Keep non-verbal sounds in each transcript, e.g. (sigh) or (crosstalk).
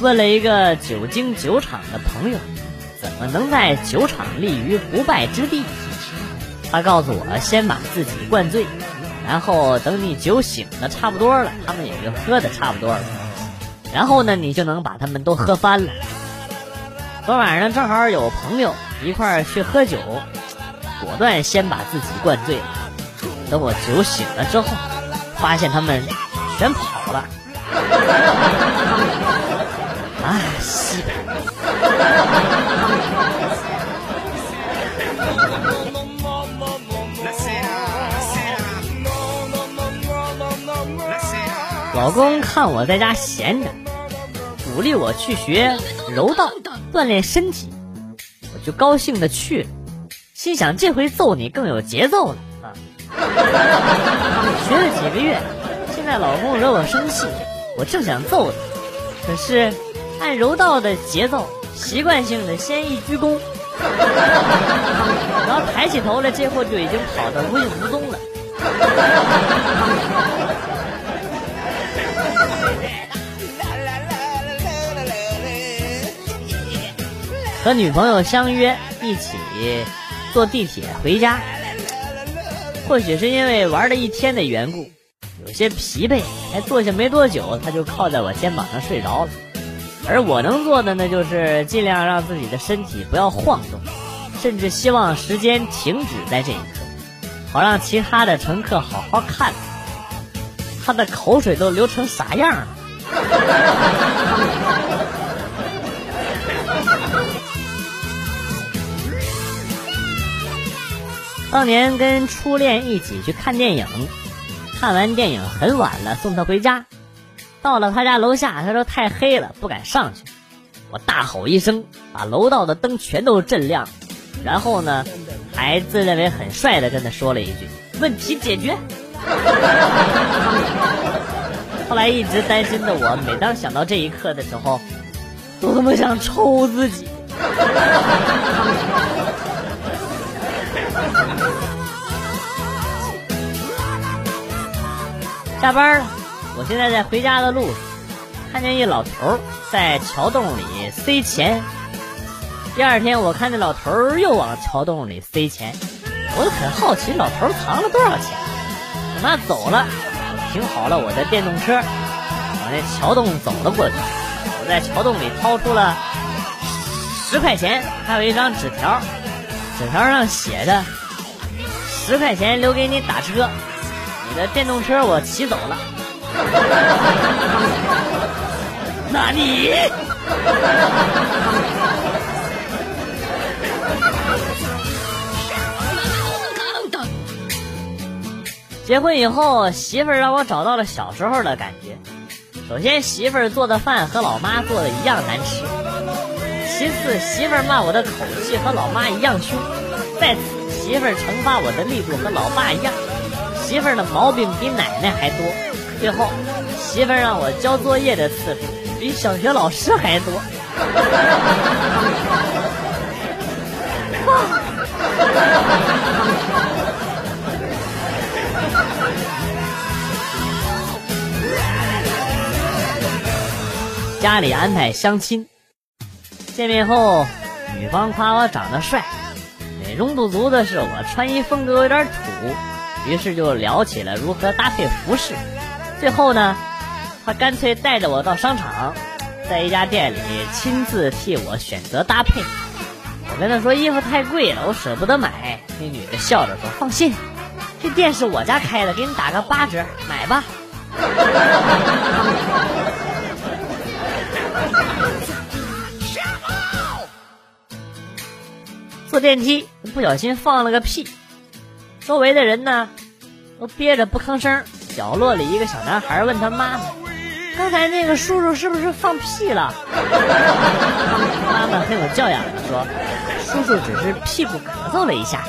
问了一个久经酒场的朋友，怎么能在酒场立于不败之地？他告诉我，先把自己灌醉，然后等你酒醒的差不多了，他们也就喝的差不多了，然后呢，你就能把他们都喝翻了。昨晚上正好有朋友一块儿去喝酒，果断先把自己灌醉了。等我酒醒了之后，发现他们全跑了。啊，西！老公看我在家闲着，鼓励我去学柔道锻炼身体，我就高兴的去了，心想这回揍你更有节奏了啊！学了几个月，现在老公惹我生气，我正想揍他，可是按柔道的节奏，习惯性的先一鞠躬，然后抬起头来，这货就已经跑得无影无踪了。和女朋友相约一起坐地铁回家，或许是因为玩了一天的缘故，有些疲惫，才坐下没多久，他就靠在我肩膀上睡着了。而我能做的呢，就是尽量让自己的身体不要晃动，甚至希望时间停止在这一刻，好让其他的乘客好好看他的口水都流成啥样了。当年跟初恋一起去看电影，看完电影很晚了，送他回家。到了他家楼下，他说太黑了，不敢上去。我大吼一声，把楼道的灯全都震亮，然后呢，还自认为很帅的跟他说了一句：“问题解决。(laughs) ”后来一直担心的我，每当想到这一刻的时候，都他妈想抽自己。(laughs) 下班了，我现在在回家的路上，看见一老头在桥洞里塞钱。第二天我看这老头又往桥洞里塞钱，我就很好奇老头藏了多少钱。等他走了，我停好了我的电动车，往那桥洞走了过去。我在桥洞里掏出了十块钱，还有一张纸条，纸条上写着：“十块钱留给你打车。”你的电动车我骑走了，(laughs) 那你？(laughs) 结婚以后，媳妇让我找到了小时候的感觉。首先，媳妇做的饭和老妈做的一样难吃；其次，媳妇骂我的口气和老妈一样凶；再次，媳妇惩罚我的力度和老爸一样。媳妇的毛病比奶奶还多，最后媳妇让我交作业的次数比小学老师还多。(laughs) 家里安排相亲，见面后，女方夸我长得帅，美中不足的是我穿衣风格有点土。于是就聊起了如何搭配服饰，最后呢，他干脆带着我到商场，在一家店里亲自替我选择搭配。我跟他说衣服太贵了，我舍不得买。那女的笑着说：“放心，这店是我家开的，给你打个八折，买吧。(laughs) ”坐电梯不小心放了个屁。周围的人呢，都憋着不吭声。角落里一个小男孩问他妈妈：“刚才那个叔叔是不是放屁了？”妈妈很有教养的说：“叔叔只是屁股咳嗽了一下。”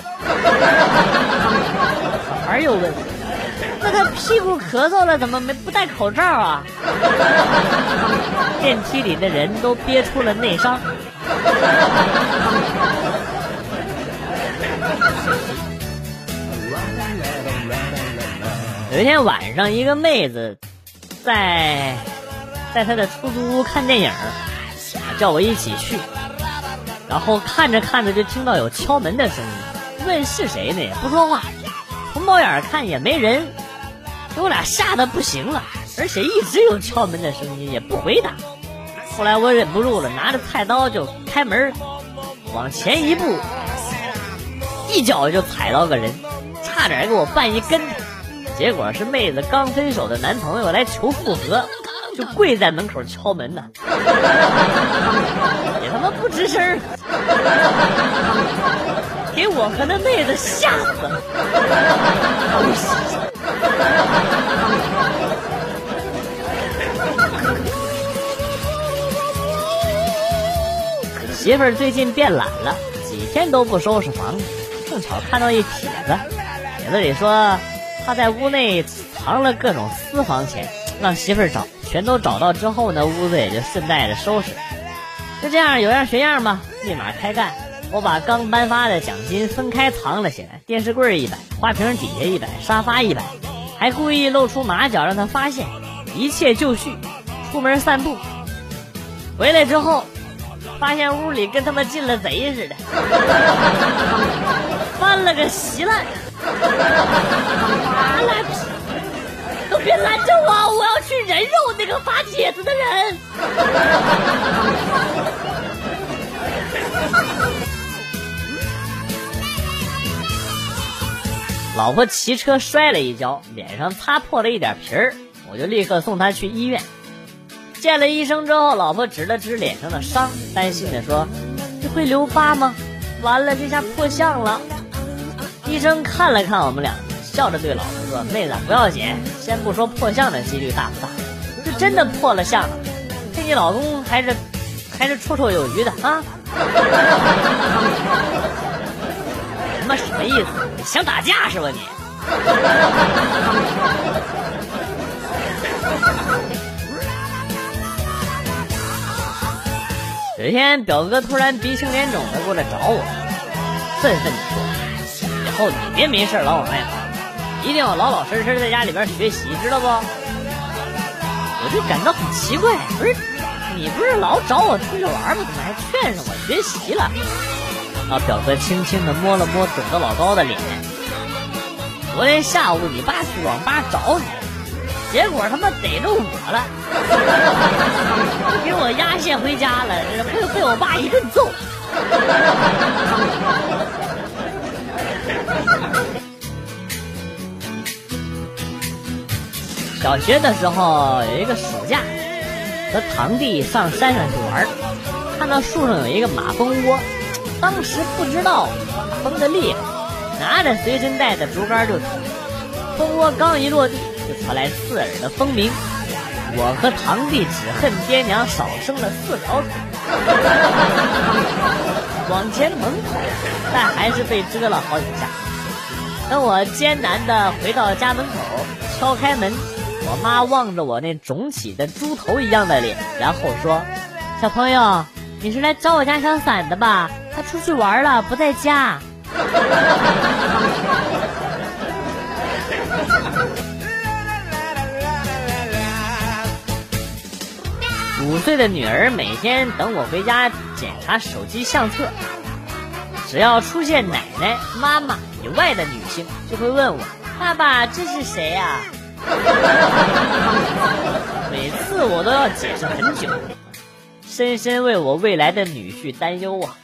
小孩又问：“那他屁股咳嗽了，怎么没不戴口罩啊？”电梯里的人都憋出了内伤。有一天晚上，一个妹子在在他的出租屋看电影，叫我一起去。然后看着看着就听到有敲门的声音，问是谁呢？也不说话，从猫眼看也没人，给我俩吓得不行了。而且一直有敲门的声音，也不回答。后来我忍不住了，拿着菜刀就开门，往前一步，一脚就踩到个人，差点给我绊一跟头。结果是妹子刚分手的男朋友来求复合，就跪在门口敲门呢，(laughs) 也他妈不吱声，给我和那妹子吓死了。(laughs) 媳妇儿最近变懒了，几天都不收拾房子，正巧看到一帖子，帖子里说。他在屋内藏了各种私房钱，让媳妇儿找，全都找到之后呢，屋子也就顺带着收拾。就这样，有样学样吧，立马开干。我把刚颁发的奖金分开藏了起来，电视柜一百，花瓶底下一百，沙发一百，还故意露出马脚让他发现，一切就绪。出门散步，回来之后，发现屋里跟他妈进了贼似的，(laughs) 翻了个稀烂。妈了逼！都别拦着我，我要去人肉那个发帖子的人。老婆骑车摔了一跤，脸上擦破了一点皮儿，我就立刻送她去医院。见了医生之后，老婆指了指脸上的伤，担心的说：“这会留疤吗？完了，这下破相了。”医生看了看我们俩，笑着对老婆说：“妹子，不要紧，先不说破相的几率大不大，就真的破了相了，这你老公还是 (laughs) 还是绰绰有余的啊！”他妈 (laughs) 什么意思？想打架是吧你？(laughs) 有一天，表哥突然鼻青脸肿的过来找我，愤愤地说。后你别没事老往外跑，一定要老老实实在家里边学习，知道不？我就感到很奇怪，不是你不是老找我出去玩吗？怎么还劝上我学习了？啊，表哥轻轻的摸了摸肿得老高的脸。昨天下午你爸去网吧找你，结果他妈逮着我了，给我压线回家了，被被我爸一顿揍。小学的时候有一个暑假，和堂弟上山上去玩，看到树上有一个马蜂窝，当时不知道马蜂的厉害，拿着随身带的竹竿就捅，蜂窝刚一落地，就传来刺耳的蜂鸣，我和堂弟只恨爹娘少生了四条腿，往前猛跑，但还是被蛰了好几下。等我艰难的回到家门口，敲开门，我妈望着我那肿起的猪头一样的脸，然后说：“小朋友，你是来找我家小伞的吧？他出去玩了，不在家。(laughs) ”五岁的女儿每天等我回家检查手机相册。只要出现奶奶、妈妈以外的女性，就会问我：“爸爸，这是谁呀？” (laughs) 每次我都要解释很久，深深为我未来的女婿担忧啊。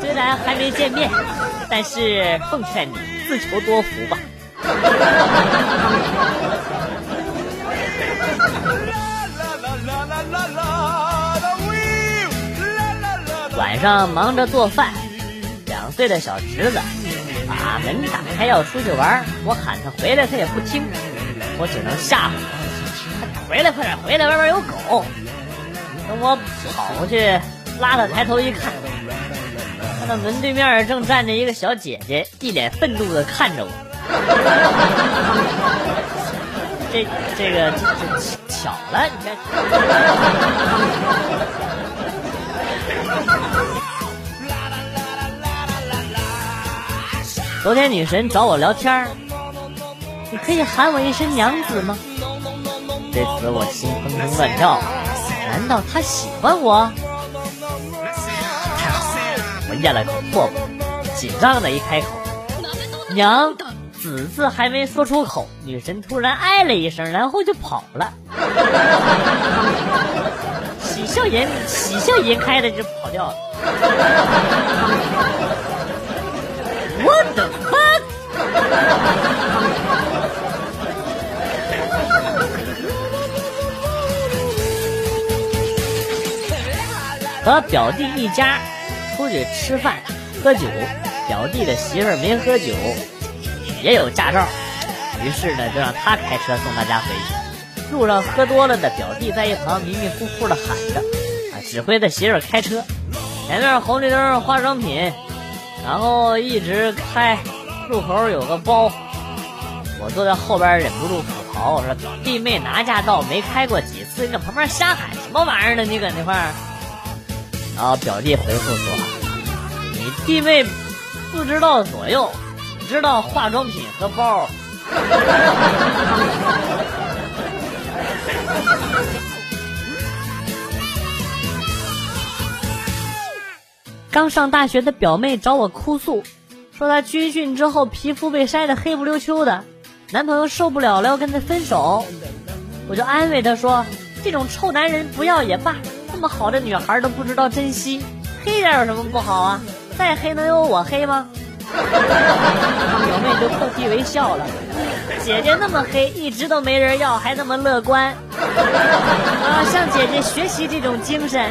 虽然还没见面，但是奉劝你自求多福吧。晚上忙着做饭，两岁的小侄子把门打开要出去玩，我喊他回来他也不听，我只能吓唬他，回来快点回来，外边有狗。等我跑过去拉他抬头一看，看到门对面正站着一个小姐姐，一脸愤怒的看着我。这这个这这巧了，你看。昨天女神找我聊天儿你可以喊我一声娘子吗？这次我心砰砰乱跳，难道她喜欢我？太好了，我咽了口唾沫，紧张的一开口，娘。子字还没说出口，女神突然哎了一声，然后就跑了。喜笑颜喜笑颜开的就跑掉了。我的妈！和表弟一家出去吃饭喝酒，表弟的媳妇儿没喝酒。也有驾照，于是呢，就让他开车送大家回去。路上喝多了的表弟在一旁迷迷糊糊的喊着：“啊，指挥他媳妇开车，前面红绿灯化妆品，然后一直开，路口有个包。”我坐在后边忍不住吐槽：“我说弟妹拿驾照没开过几次，你搁旁边瞎喊什么玩意儿呢？你搁那块儿。”然后表弟回复说：“你弟妹不知道左右。”知道化妆品和包。(laughs) 刚上大学的表妹找我哭诉，说她军训之后皮肤被晒得黑不溜秋的，男朋友受不了了要跟她分手。我就安慰她说：“这种臭男人不要也罢，这么好的女孩都不知道珍惜，黑点有什么不好啊？再黑能有我黑吗？” (laughs) 表妹就破涕为笑了，姐姐那么黑，一直都没人要，还那么乐观，我 (laughs) 要向姐姐学习这种精神。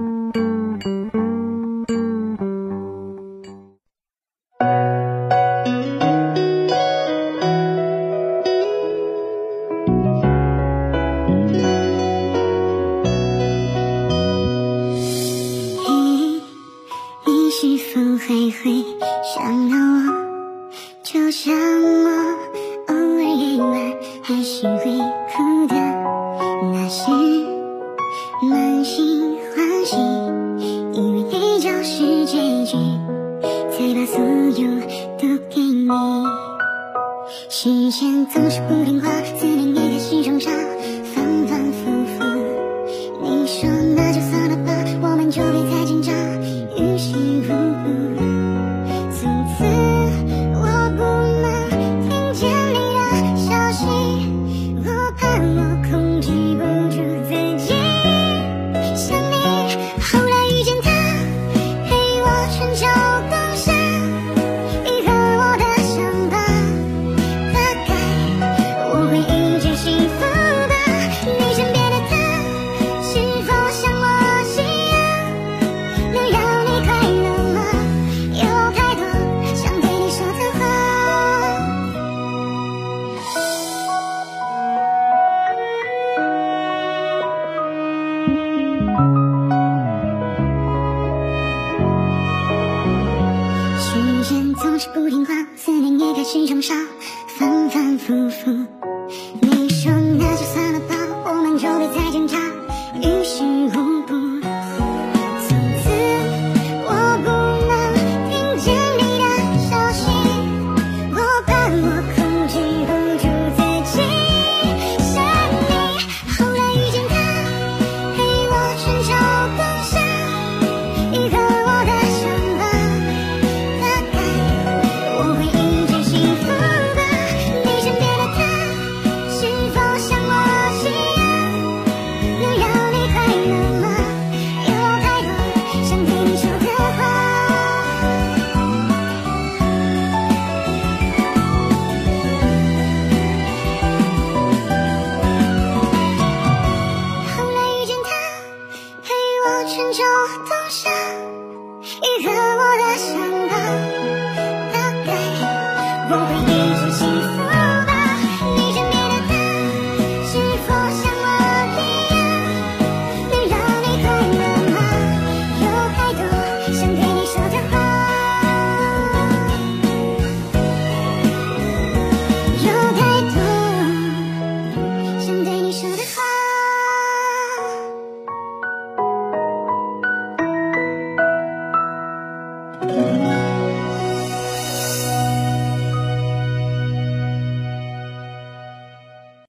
还会想到。